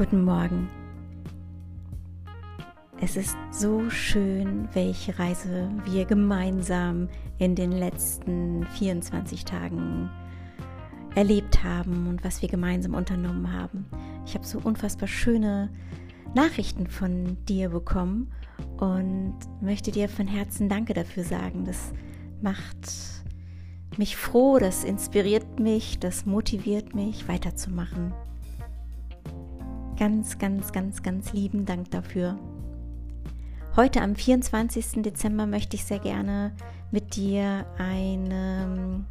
Guten Morgen. Es ist so schön, welche Reise wir gemeinsam in den letzten 24 Tagen erlebt haben und was wir gemeinsam unternommen haben. Ich habe so unfassbar schöne Nachrichten von dir bekommen und möchte dir von Herzen Danke dafür sagen. Das macht mich froh, das inspiriert mich, das motiviert mich weiterzumachen. Ganz, ganz, ganz, ganz lieben Dank dafür. Heute am 24. Dezember möchte ich sehr gerne mit dir eine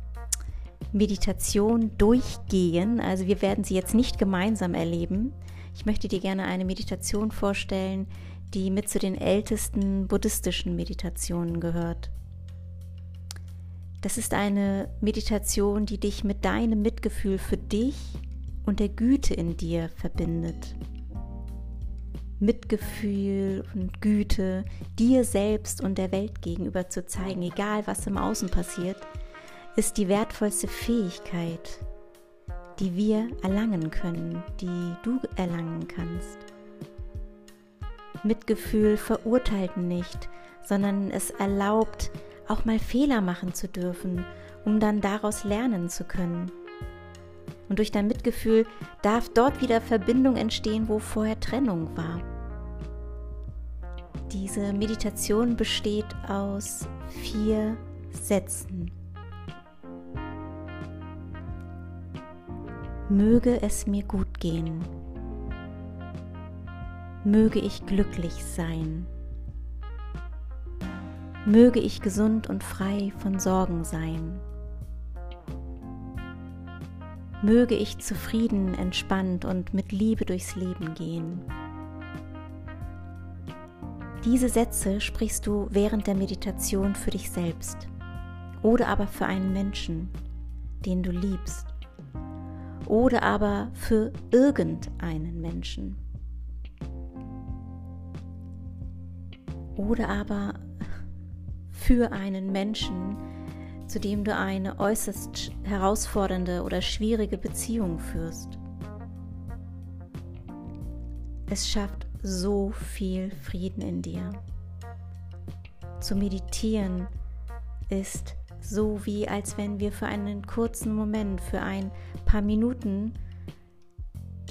Meditation durchgehen. Also wir werden sie jetzt nicht gemeinsam erleben. Ich möchte dir gerne eine Meditation vorstellen, die mit zu den ältesten buddhistischen Meditationen gehört. Das ist eine Meditation, die dich mit deinem Mitgefühl für dich und der Güte in dir verbindet. Mitgefühl und Güte dir selbst und der Welt gegenüber zu zeigen, egal was im Außen passiert, ist die wertvollste Fähigkeit, die wir erlangen können, die du erlangen kannst. Mitgefühl verurteilt nicht, sondern es erlaubt, auch mal Fehler machen zu dürfen, um dann daraus lernen zu können. Und durch dein Mitgefühl darf dort wieder Verbindung entstehen, wo vorher Trennung war. Diese Meditation besteht aus vier Sätzen. Möge es mir gut gehen. Möge ich glücklich sein. Möge ich gesund und frei von Sorgen sein. Möge ich zufrieden, entspannt und mit Liebe durchs Leben gehen. Diese Sätze sprichst du während der Meditation für dich selbst oder aber für einen Menschen, den du liebst oder aber für irgendeinen Menschen oder aber für einen Menschen, zu dem du eine äußerst herausfordernde oder schwierige Beziehung führst. Es schafft so viel Frieden in dir. Zu meditieren ist so wie als wenn wir für einen kurzen Moment, für ein paar Minuten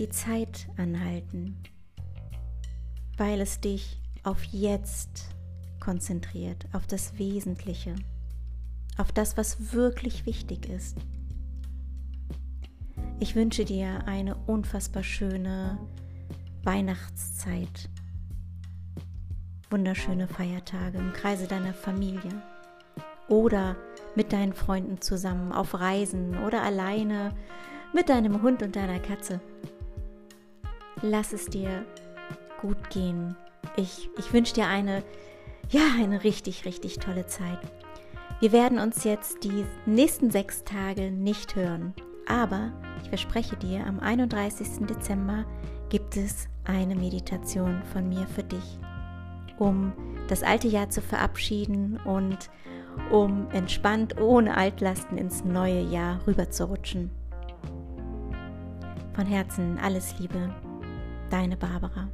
die Zeit anhalten, weil es dich auf jetzt konzentriert, auf das Wesentliche, auf das, was wirklich wichtig ist. Ich wünsche dir eine unfassbar schöne Weihnachtszeit. Wunderschöne Feiertage im Kreise deiner Familie oder mit deinen Freunden zusammen auf Reisen oder alleine mit deinem Hund und deiner Katze. Lass es dir gut gehen. Ich, ich wünsche dir eine, ja, eine richtig, richtig tolle Zeit. Wir werden uns jetzt die nächsten sechs Tage nicht hören, aber ich verspreche dir, am 31. Dezember gibt es eine Meditation von mir für dich, um das alte Jahr zu verabschieden und um entspannt ohne Altlasten ins neue Jahr rüberzurutschen. Von Herzen alles Liebe, deine Barbara.